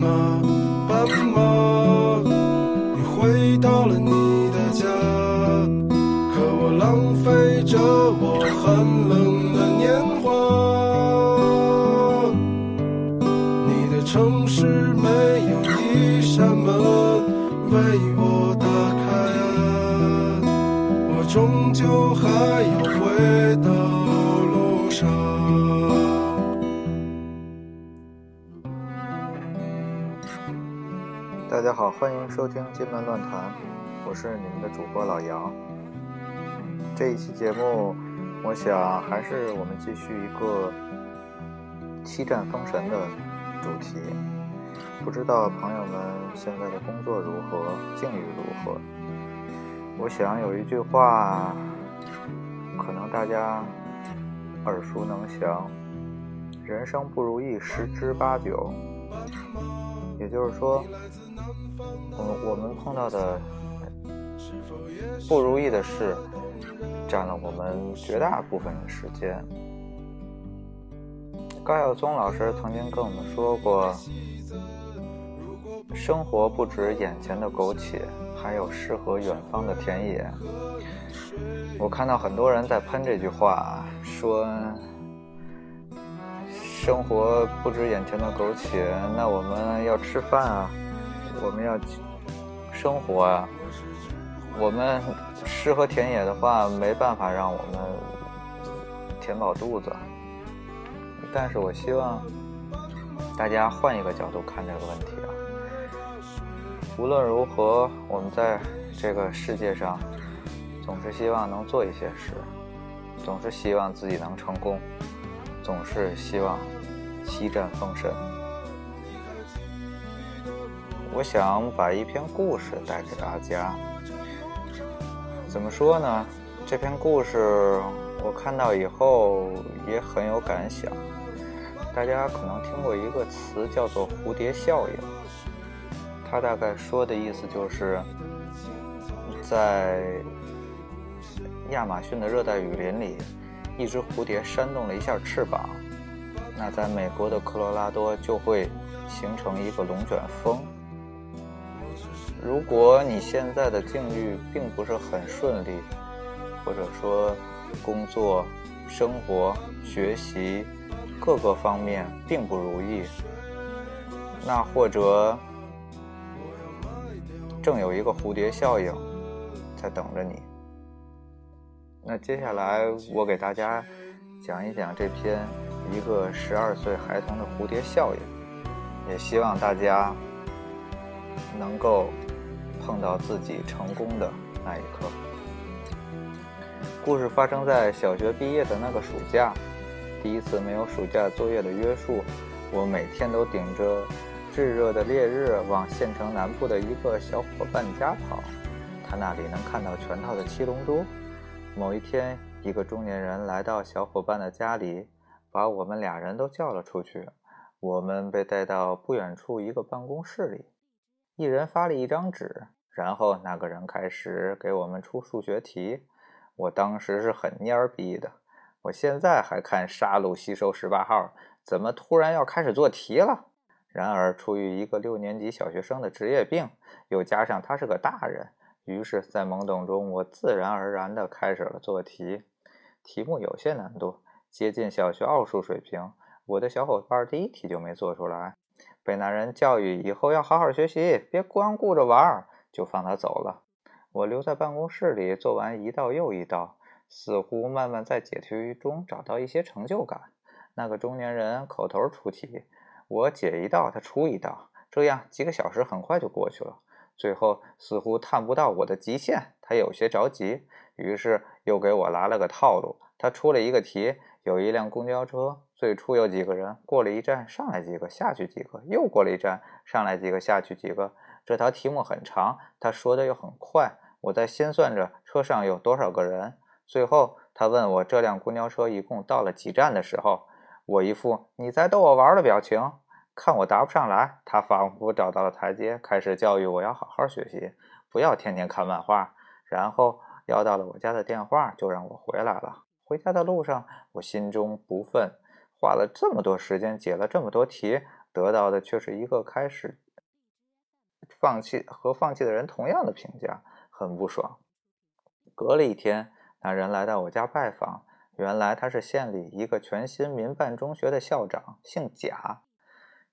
发。收听金门论坛，我是你们的主播老杨。这一期节目，我想还是我们继续一个七战封神的主题。不知道朋友们现在的工作如何，境遇如何？我想有一句话，可能大家耳熟能详：人生不如意十之八九。也就是说，我们我们碰到的不如意的事，占了我们绝大部分的时间。高晓松老师曾经跟我们说过，生活不止眼前的苟且，还有诗和远方的田野。我看到很多人在喷这句话，说。生活不止眼前的苟且，那我们要吃饭啊，我们要生活啊。我们诗和田野的话，没办法让我们填饱肚子。但是我希望大家换一个角度看这个问题啊。无论如何，我们在这个世界上，总是希望能做一些事，总是希望自己能成功，总是希望。七战封神，我想把一篇故事带给大家。怎么说呢？这篇故事我看到以后也很有感想。大家可能听过一个词叫做“蝴蝶效应”，它大概说的意思就是，在亚马逊的热带雨林里，一只蝴蝶扇动了一下翅膀。那在美国的科罗拉多就会形成一个龙卷风。如果你现在的境遇并不是很顺利，或者说工作、生活、学习各个方面并不如意，那或者正有一个蝴蝶效应在等着你。那接下来我给大家讲一讲这篇。一个十二岁孩童的蝴蝶效应，也希望大家能够碰到自己成功的那一刻。故事发生在小学毕业的那个暑假，第一次没有暑假作业的约束，我每天都顶着炙热的烈日往县城南部的一个小伙伴家跑，他那里能看到全套的七龙珠。某一天，一个中年人来到小伙伴的家里。把我们俩人都叫了出去，我们被带到不远处一个办公室里，一人发了一张纸，然后那个人开始给我们出数学题。我当时是很蔫儿逼的，我现在还看《杀戮吸收十八号》，怎么突然要开始做题了？然而，出于一个六年级小学生的职业病，又加上他是个大人，于是，在懵懂中，我自然而然地开始了做题。题目有些难度。接近小学奥数水平，我的小伙伴第一题就没做出来，被那人教育以后要好好学习，别光顾着玩，就放他走了。我留在办公室里做完一道又一道，似乎慢慢在解题中找到一些成就感。那个中年人口头出题，我解一道，他出一道，这样几个小时很快就过去了。最后似乎探不到我的极限，他有些着急，于是又给我来了个套路。他出了一个题，有一辆公交车，最初有几个人，过了一站上来几个，下去几个，又过了一站上来几个，下去几个。这条题目很长，他说的又很快，我在心算着车上有多少个人。最后他问我这辆公交车一共到了几站的时候，我一副你在逗我玩的表情。看我答不上来，他仿佛找到了台阶，开始教育我要好好学习，不要天天看漫画。然后要到了我家的电话，就让我回来了。回家的路上，我心中不忿，花了这么多时间解了这么多题，得到的却是一个开始放弃和放弃的人同样的评价，很不爽。隔了一天，那人来到我家拜访，原来他是县里一个全新民办中学的校长，姓贾。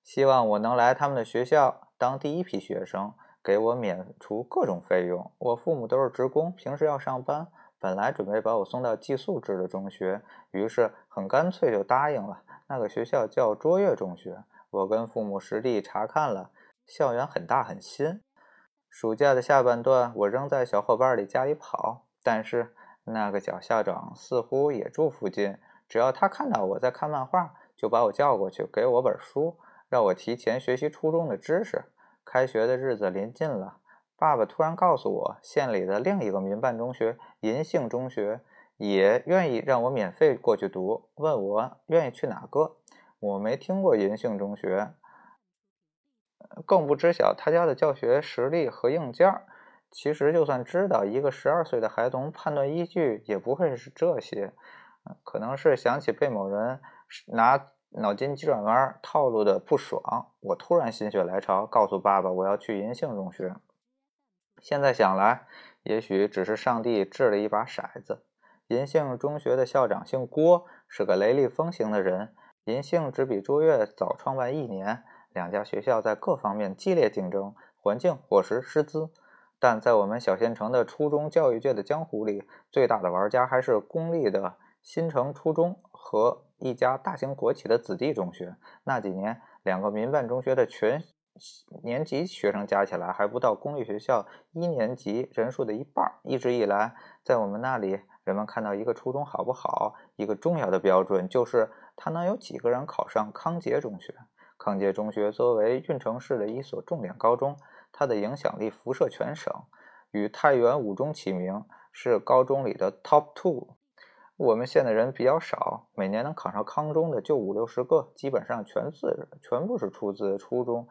希望我能来他们的学校当第一批学生，给我免除各种费用。我父母都是职工，平时要上班，本来准备把我送到寄宿制的中学，于是很干脆就答应了。那个学校叫卓越中学。我跟父母实地查看了，校园很大很新。暑假的下半段，我仍在小伙伴里家里跑，但是那个贾校长似乎也住附近，只要他看到我在看漫画，就把我叫过去，给我本书。让我提前学习初中的知识。开学的日子临近了，爸爸突然告诉我，县里的另一个民办中学银杏中学也愿意让我免费过去读，问我愿意去哪个。我没听过银杏中学，更不知晓他家的教学实力和硬件。其实，就算知道，一个十二岁的孩童判断依据也不会是这些，可能是想起被某人拿。脑筋急转弯套路的不爽，我突然心血来潮，告诉爸爸我要去银杏中学。现在想来，也许只是上帝掷了一把骰子。银杏中学的校长姓郭，是个雷厉风行的人。银杏只比卓越早创办一年，两家学校在各方面激烈竞争，环境、伙食、师资。但在我们小县城的初中教育界的江湖里，最大的玩家还是公立的新城初中和。一家大型国企的子弟中学，那几年两个民办中学的全年级学生加起来还不到公立学校一年级人数的一半。一直以来，在我们那里，人们看到一个初中好不好，一个重要的标准就是他能有几个人考上康杰中学。康杰中学作为运城市的一所重点高中，它的影响力辐射全省，与太原五中齐名，是高中里的 top two。我们县的人比较少，每年能考上康中的就五六十个，基本上全自全部是出自初中，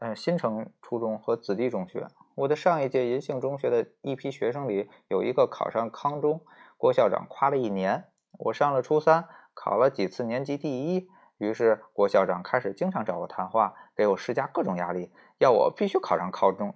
嗯，新城初中和子弟中学。我的上一届银杏中学的一批学生里，有一个考上康中，郭校长夸了一年。我上了初三，考了几次年级第一，于是郭校长开始经常找我谈话，给我施加各种压力，要我必须考上高中，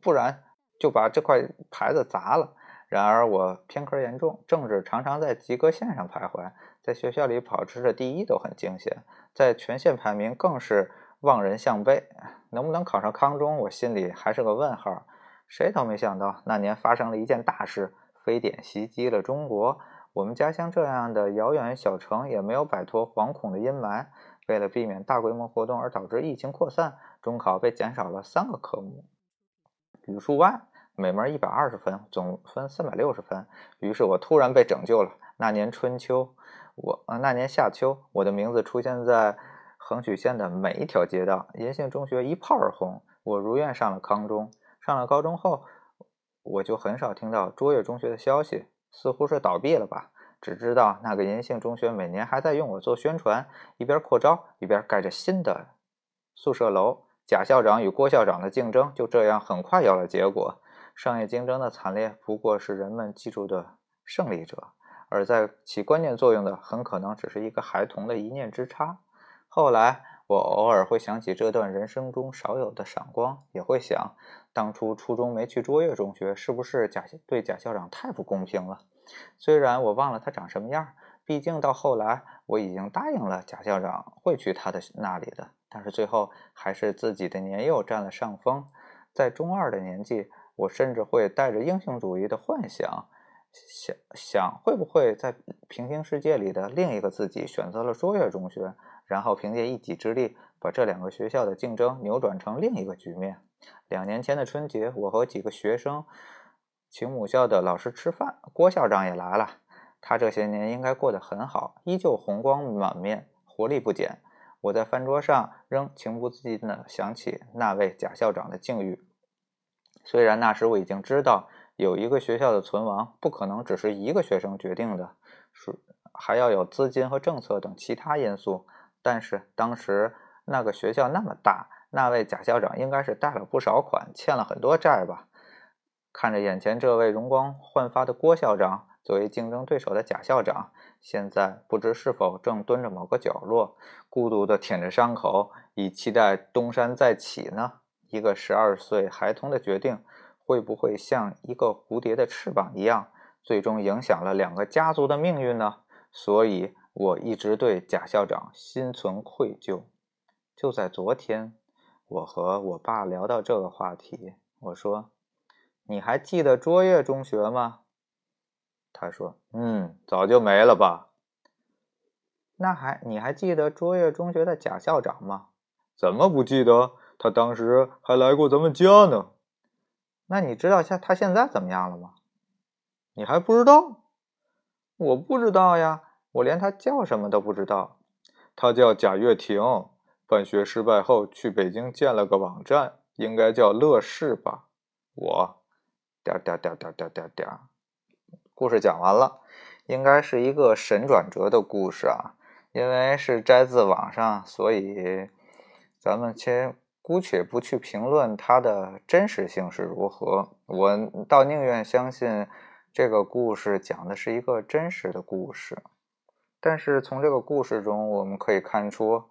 不然就把这块牌子砸了。然而我偏科严重，政治常常在及格线上徘徊，在学校里保持着第一都很惊险，在全县排名更是望人项背。能不能考上康中，我心里还是个问号。谁都没想到那年发生了一件大事，非典袭击了中国。我们家乡这样的遥远小城也没有摆脱惶恐的阴霾。为了避免大规模活动而导致疫情扩散，中考被减少了三个科目，语数外。每门一百二十分，总分三百六十分。于是我突然被拯救了。那年春秋，我呃那年夏秋，我的名字出现在横曲县的每一条街道。银杏中学一炮而红，我如愿上了康中。上了高中后，我就很少听到卓越中学的消息，似乎是倒闭了吧。只知道那个银杏中学每年还在用我做宣传，一边扩招，一边盖着新的宿舍楼。贾校长与郭校长的竞争就这样很快有了结果。商业竞争的惨烈不过是人们记住的胜利者，而在起关键作用的很可能只是一个孩童的一念之差。后来，我偶尔会想起这段人生中少有的闪光，也会想，当初初中没去卓越中学，是不是贾对贾校长太不公平了？虽然我忘了他长什么样，毕竟到后来我已经答应了贾校长会去他的那里的，但是最后还是自己的年幼占了上风，在中二的年纪。我甚至会带着英雄主义的幻想，想想会不会在平行世界里的另一个自己选择了卓越中学，然后凭借一己之力把这两个学校的竞争扭转成另一个局面。两年前的春节，我和几个学生请母校的老师吃饭，郭校长也来了。他这些年应该过得很好，依旧红光满面，活力不减。我在饭桌上仍情不自禁地想起那位贾校长的境遇。虽然那时我已经知道，有一个学校的存亡不可能只是一个学生决定的，是还要有资金和政策等其他因素。但是当时那个学校那么大，那位贾校长应该是贷了不少款，欠了很多债吧？看着眼前这位容光焕发的郭校长，作为竞争对手的贾校长，现在不知是否正蹲着某个角落，孤独地舔着伤口，以期待东山再起呢？一个十二岁孩童的决定，会不会像一个蝴蝶的翅膀一样，最终影响了两个家族的命运呢？所以，我一直对贾校长心存愧疚。就在昨天，我和我爸聊到这个话题，我说：“你还记得卓越中学吗？”他说：“嗯，早就没了吧。”那还你还记得卓越中学的贾校长吗？怎么不记得？他当时还来过咱们家呢。那你知道现他现在怎么样了吗？你还不知道？我不知道呀，我连他叫什么都不知道。他叫贾跃亭，办学失败后去北京建了个网站，应该叫乐视吧。我点点点点点点点。故事讲完了，应该是一个神转折的故事啊，因为是摘自网上，所以咱们先。姑且不去评论它的真实性是如何，我倒宁愿相信这个故事讲的是一个真实的故事。但是从这个故事中，我们可以看出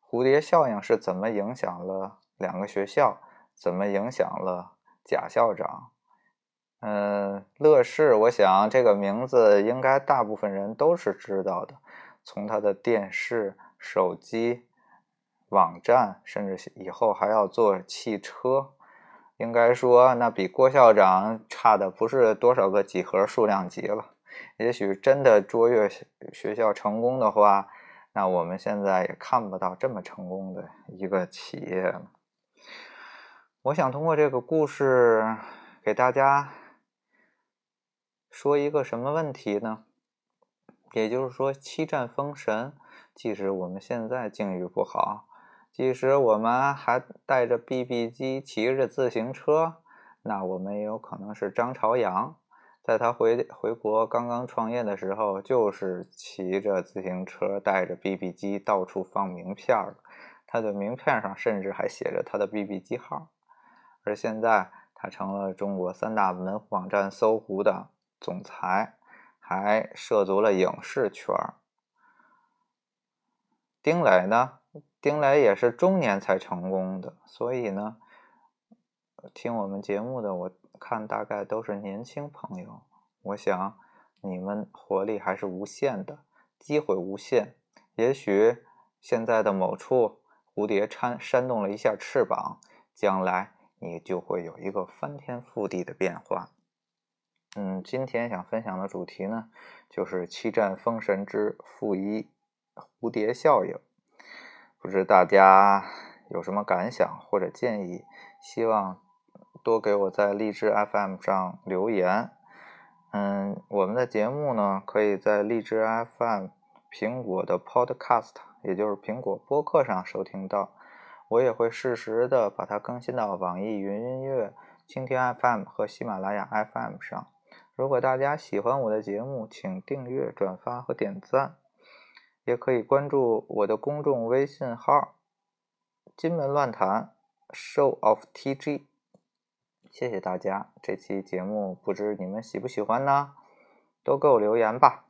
蝴蝶效应是怎么影响了两个学校，怎么影响了贾校长。嗯，乐视，我想这个名字应该大部分人都是知道的，从他的电视、手机。网站，甚至以后还要做汽车，应该说那比郭校长差的不是多少个几何数量级了。也许真的卓越学校成功的话，那我们现在也看不到这么成功的一个企业了。我想通过这个故事给大家说一个什么问题呢？也就是说，七战封神，即使我们现在境遇不好。即使我们还带着 BB 机，骑着自行车，那我们也有可能是张朝阳，在他回回国刚刚创业的时候，就是骑着自行车，带着 BB 机到处放名片儿，他的名片上甚至还写着他的 BB 机号。而现在，他成了中国三大门户网站搜狐的总裁，还涉足了影视圈丁磊呢？丁磊也是中年才成功的，所以呢，听我们节目的，我看大概都是年轻朋友。我想你们活力还是无限的，机会无限。也许现在的某处蝴蝶扇扇动了一下翅膀，将来你就会有一个翻天覆地的变化。嗯，今天想分享的主题呢，就是七战封神之负一蝴蝶效应。不知大家有什么感想或者建议？希望多给我在荔枝 FM 上留言。嗯，我们的节目呢，可以在荔枝 FM、苹果的 Podcast，也就是苹果播客上收听到。我也会适时的把它更新到网易云音乐、蜻蜓 FM 和喜马拉雅 FM 上。如果大家喜欢我的节目，请订阅、转发和点赞。也可以关注我的公众微信号“金门乱谈 ”，Show of TG。谢谢大家，这期节目不知你们喜不喜欢呢？都给我留言吧。